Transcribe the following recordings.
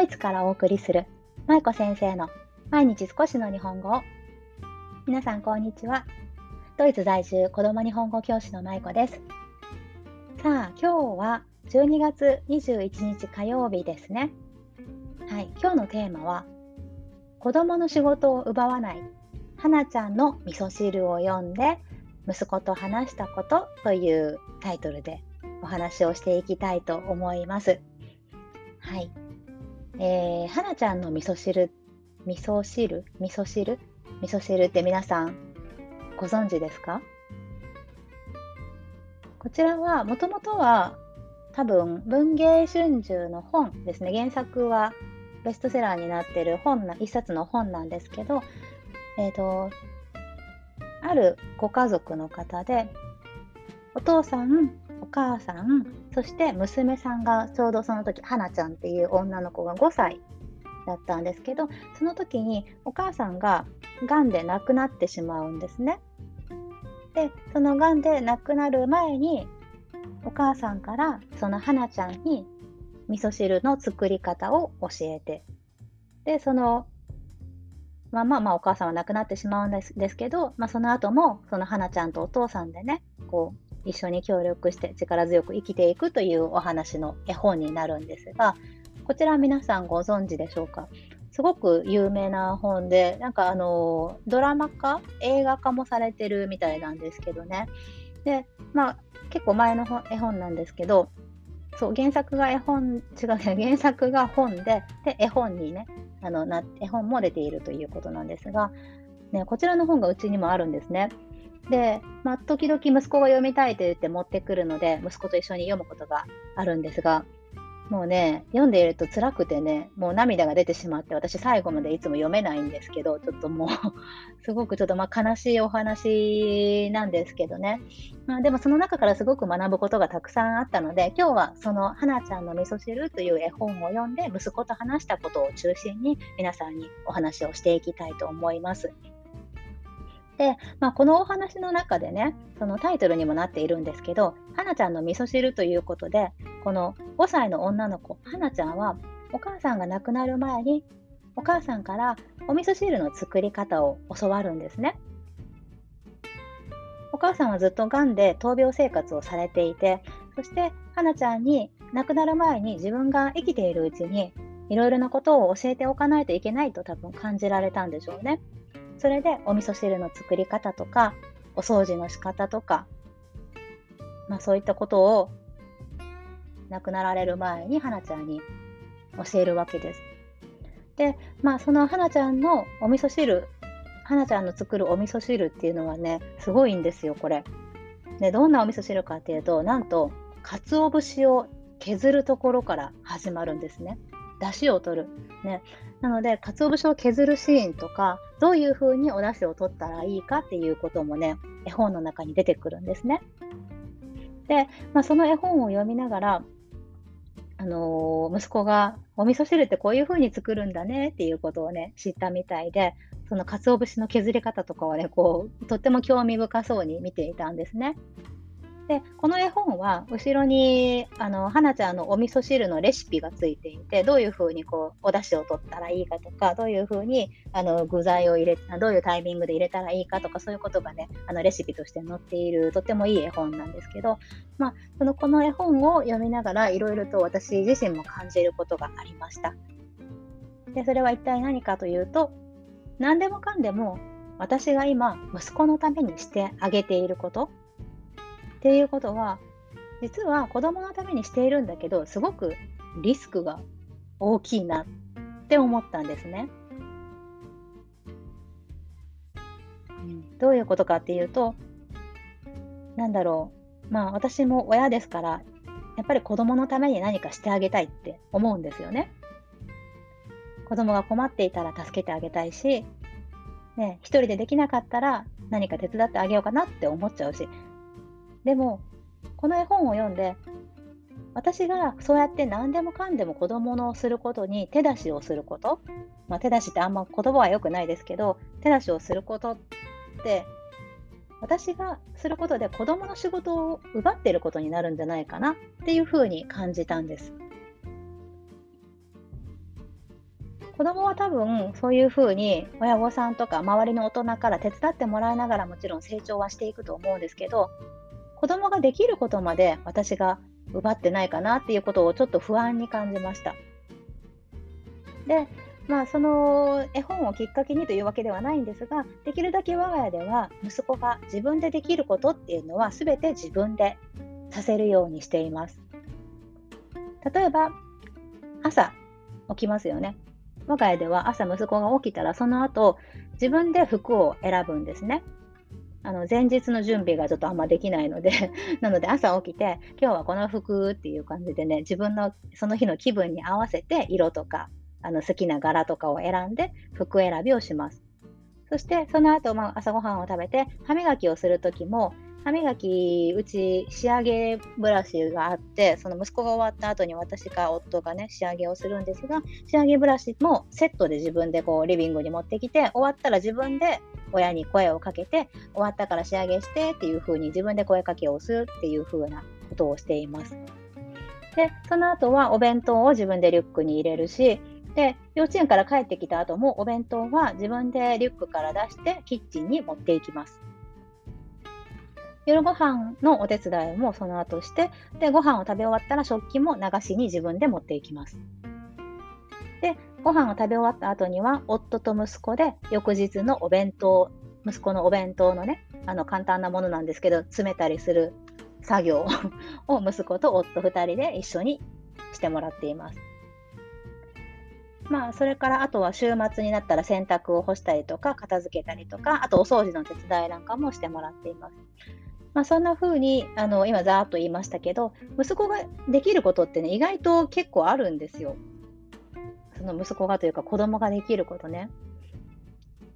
ドイツからお送りする舞子先生の毎日少しの日本語を皆さんこんにちはドイツ在住子供日本語教師の舞子ですさあ今日は12月21日火曜日ですねはい今日のテーマは子供の仕事を奪わない花ちゃんの味噌汁を読んで息子と話したことというタイトルでお話をしていきたいと思います。はい。えー、はなちゃんの味噌汁、味噌汁？味噌汁？味噌汁って皆さんご存知ですか？こちらはもともとは多分文芸春秋の本ですね。原作はベストセラーになってる本な、一冊の本なんですけど、えっ、ー、と、あるご家族の方で、お父さん、お母さん、そして娘さんがちょうどその時、花ちゃんっていう女の子が5歳だったんですけど、その時にお母さんががんで亡くなってしまうんですね。で、そのがんで亡くなる前に、お母さんからその花ちゃんに味噌汁の作り方を教えて、で、そのまあまあまあお母さんは亡くなってしまうんですですけど、まあ、その後もその花ちゃんとお父さんでねこう一緒に協力して力強く生きていくというお話の絵本になるんですがこちら皆さんご存知でしょうか？すごく有名な本でなんかあのドラマ化映画化もされてるみたいなんですけどねでまあ結構前の絵本なんですけどそう原作が絵本違う原作が本でで絵本にねあのな絵本も出ているということなんですが、ね、こちらの本がうちにもあるんですね。で、まあ、時々息子が読みたいと言って持ってくるので、息子と一緒に読むことがあるんですが、もうね、読んでいると辛くてね、もう涙が出てしまって、私最後までいつも読めないんですけど、ちょっともう すごくちょっとまあ悲しいお話なんですけどね。まあ、でもその中からすごく学ぶことがたくさんあったので、今日はその花ちゃんの味噌汁という絵本を読んで、息子と話したことを中心に皆さんにお話をしていきたいと思います。で、まあ、このお話の中でね、そのタイトルにもなっているんですけど、はなちゃんの味噌汁ということで、この5歳の女の子、はなちゃんは、お母さんが亡くなる前に、お母さんからお味噌汁の作り方を教わるんですね。お母さんはずっとがんで闘病生活をされていて、そしてはなちゃんに亡くなる前に自分が生きているうちにいろいろなことを教えておかないといけないと多分感じられたんでしょうね。それでお味噌汁の作り方とか、お掃除の仕方とか、まあそういったことを亡くなられる前に花ちゃんに教えるわけです。で、まあその花ちゃんのお味噌汁、花ちゃんの作るお味噌汁っていうのはね、すごいんですよ、これ。で、どんなお味噌汁かっていうと、なんと、鰹節を削るところから始まるんですね。出汁を取る。ね。なので、鰹節を削るシーンとか、どういうふうにお出汁を取ったらいいかっていうこともね、絵本の中に出てくるんですね。で、まあ、その絵本を読みながら、あのー、息子がお味噌汁ってこういう風に作るんだねっていうことをね、知ったみたいで、その鰹節の削り方とかはね、こう、とっても興味深そうに見ていたんですね。でこの絵本は後ろにあの花ちゃんのお味噌汁のレシピがついていてどういうふうにこうお出汁を取ったらいいかとかどういうふうにあの具材を入れどういうタイミングで入れたらいいかとかそういうことがねあのレシピとして載っているとってもいい絵本なんですけど、まあ、そのこの絵本を読みながらいろいろと私自身も感じることがありました。でそれは一体何かというと何でもかんでも私が今息子のためにしてあげていることっていうことは実は子供のためにしているんだけどすごくリスクが大きいなって思ったんですね。どういうことかっていうとなんだろうまあ私も親ですからやっぱり子供のために何かしてあげたいって思うんですよね。子供が困っていたら助けてあげたいし、ね、一人でできなかったら何か手伝ってあげようかなって思っちゃうしでもこの絵本を読んで私がそうやって何でもかんでも子供のすることに手出しをすること、まあ、手出しってあんま言葉は良くないですけど手出しをすることって私がすることで子供の仕事を奪っていることになるんじゃないかなっていうふうに感じたんです。子供は多分そういうふうに親御さんとか周りの大人から手伝ってもらいながらもちろん成長はしていくと思うんですけど子供ができることまで私が奪ってないかなっていうことをちょっと不安に感じました。でまあ、その絵本をきっかけにというわけではないんですができるだけ我が家では息子が自分でできることっていうのは全て自分でさせるようにしています。例えば朝起きますよね。我が家では朝息子が起きたらその後自分で服を選ぶんですね。あの前日の準備がちょっとあんまできないので なので朝起きて今日はこの服っていう感じでね自分のその日の気分に合わせて色とかあの好きな柄とかを選んで服選びをします。そしてその後、まあ、朝ごはんを食べて歯磨きをするときも歯磨きうち仕上げブラシがあってその息子が終わった後に私か夫がね仕上げをするんですが仕上げブラシもセットで自分でこうリビングに持ってきて終わったら自分で親に声をかけて終わったから仕上げしてっていう風に自分で声かけをするっていう風なことをしています。でその後はお弁当を自分でリュックに入れるしで幼稚園から帰ってきた後もお弁当は自分でリュックから出してキッチンに持っていきます。夜ご飯のお手伝いもその後して、で、ご飯を食べ終わったら食器も流しに自分で持っていきます。で、ご飯を食べ終わった後には、夫と息子で翌日のお弁当、息子のお弁当のね、あの簡単なものなんですけど、詰めたりする作業を 息子と夫2人で一緒にしてもらっています。まあ、それからあとは週末になったら洗濯を干したりとか、片付けたりとか、あとお掃除の手伝いなんかもしてもらっています。まあ、そんな風にあの今ざーっと言いましたけど息子ができることってね意外と結構あるんですよ。その息子がというか子供ができることね。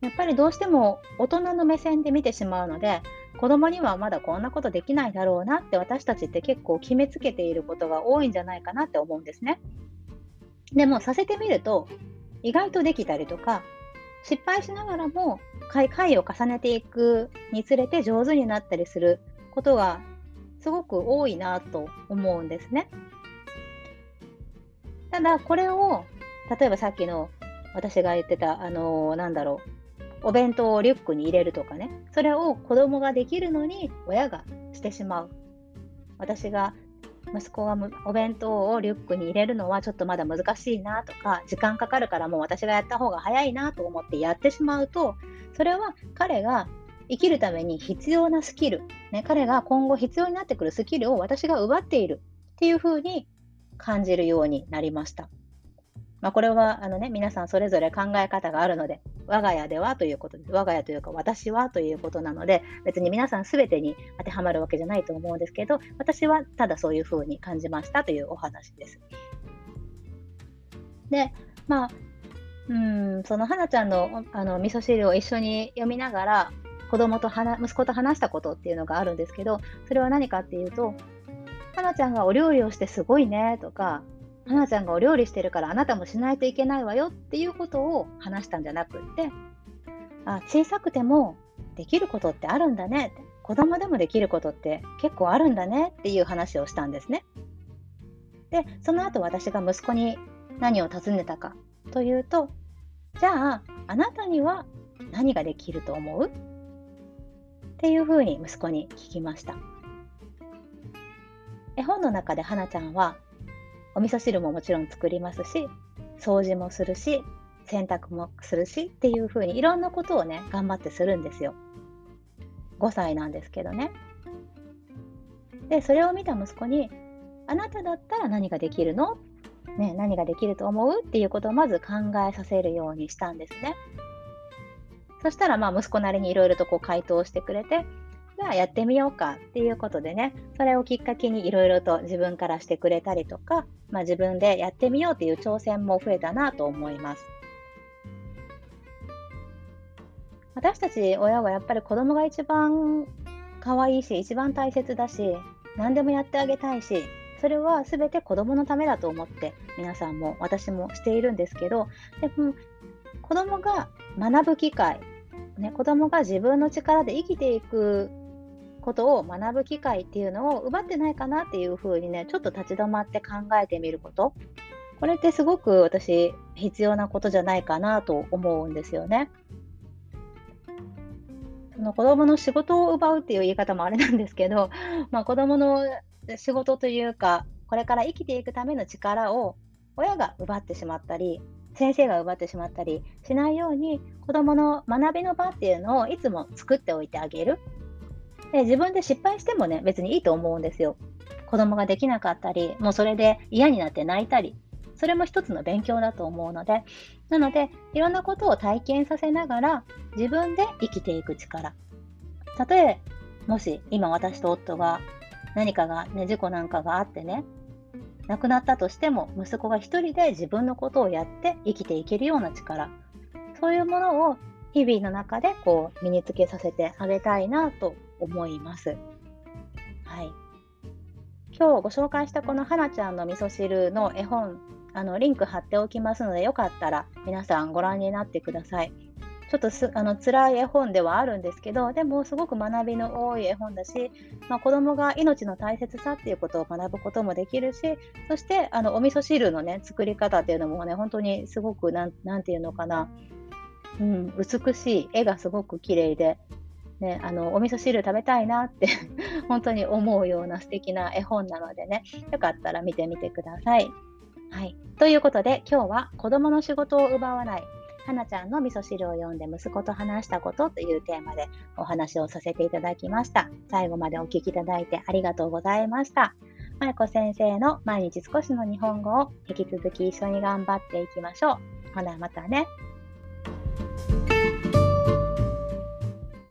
やっぱりどうしても大人の目線で見てしまうので子供にはまだこんなことできないだろうなって私たちって結構決めつけていることが多いんじゃないかなって思うんですね。でもさせてみると意外とできたりとか失敗しながらも回を重ねていくにつれて上手になったりすることがすごく多いなと思うんですね。ただこれを例えばさっきの私が言ってたあのー、なんだろうお弁当をリュックに入れるとかねそれを子供ができるのに親がしてしまう私が息子がお弁当をリュックに入れるのはちょっとまだ難しいなとか時間かかるからもう私がやった方が早いなと思ってやってしまうとそれは彼が生きるために必要なスキル、ね、彼が今後必要になってくるスキルを私が奪っているっていうふうに感じるようになりました。まあ、これはあの、ね、皆さんそれぞれ考え方があるので、我が家ではということです。我が家というか私はということなので、別に皆さん全てに当てはまるわけじゃないと思うんですけど、私はただそういうふうに感じましたというお話です。で、まあ、うんその花ちゃんのあの味噌汁を一緒に読みながら子供と息子と話したことっていうのがあるんですけどそれは何かっていうと花ちゃんがお料理をしてすごいねとか花ちゃんがお料理してるからあなたもしないといけないわよっていうことを話したんじゃなくってあ小さくてもできることってあるんだね子供でもできることって結構あるんだねっていう話をしたんですね。でその後私が息子に何を尋ねたかというとじゃああなたには何ができると思う？っていうふうに息子に聞きました。絵本の中で花ちゃんはお味噌汁ももちろん作りますし、掃除もするし、洗濯もするしっていう風にいろんなことをね、頑張ってするんですよ。5歳なんですけどね。で、それを見た息子に、あなただったら何ができるの？ね、何ができると思う？っていうことをまず考えさせるようにしたんですね。そしたら、まあ、息子なりにいろいろとこう回答してくれて、じゃあやってみようかっていうことでね、それをきっかけにいろいろと自分からしてくれたりとか、まあ、自分でやってみようっていう挑戦も増えたなと思います。私たち親はやっぱり子供が一番可愛いし、一番大切だし、何でもやってあげたいし、それは全て子供のためだと思って皆さんも私もしているんですけど、でも子供が学ぶ機会、ね、子供が自分の力で生きていくことを学ぶ機会っていうのを奪ってないかなっていうふうにねちょっと立ち止まって考えてみることこれってすごく私必要なことじゃないかなと思うんですよね。その子供の仕事を奪うっていう言い方もあれなんですけど、まあ、子供の仕事というか、これから生きていくための力を親が奪ってしまったり、先生が奪ってしまったりしないように、子供の学びの場っていうのをいつも作っておいてあげる。で自分で失敗してもね、別にいいと思うんですよ。子供ができなかったり、もうそれで嫌になって泣いたり、それも一つの勉強だと思うので、なので、いろんなことを体験させながら、自分で生きていく力。たとえ、もし今私と夫が何かが、ね、事故なんかがあってね、亡くなったとしても、息子が一人で自分のことをやって生きていけるような力。そういうものを日々の中でこう身につけさせてあげたいなと思います。はい。今日ご紹介したこのはなちゃんの味噌汁の絵本あのリンク貼っておきますので、よかったら皆さんご覧になってください。ちょっとすあの辛い絵本ではあるんですけど、でもすごく学びの多い絵本だし、まあ、子供が命の大切さっていうことを学ぶこともできるし、そしてあのお味噌汁のね、作り方っていうのもね、本当にすごくなん、なんていうのかな、うん、美しい、絵がすごく綺麗で、ね、あのお味噌汁食べたいなって本当に思うような素敵な絵本なのでね、よかったら見てみてください。はい。ということで、今日は子供の仕事を奪わない、はなちゃんの味噌汁を読んで息子と話したことというテーマでお話をさせていただきました。最後までお聞きいただいてありがとうございました。まゆこ先生の毎日少しの日本語を引き続き一緒に頑張っていきましょう。ほな、またね。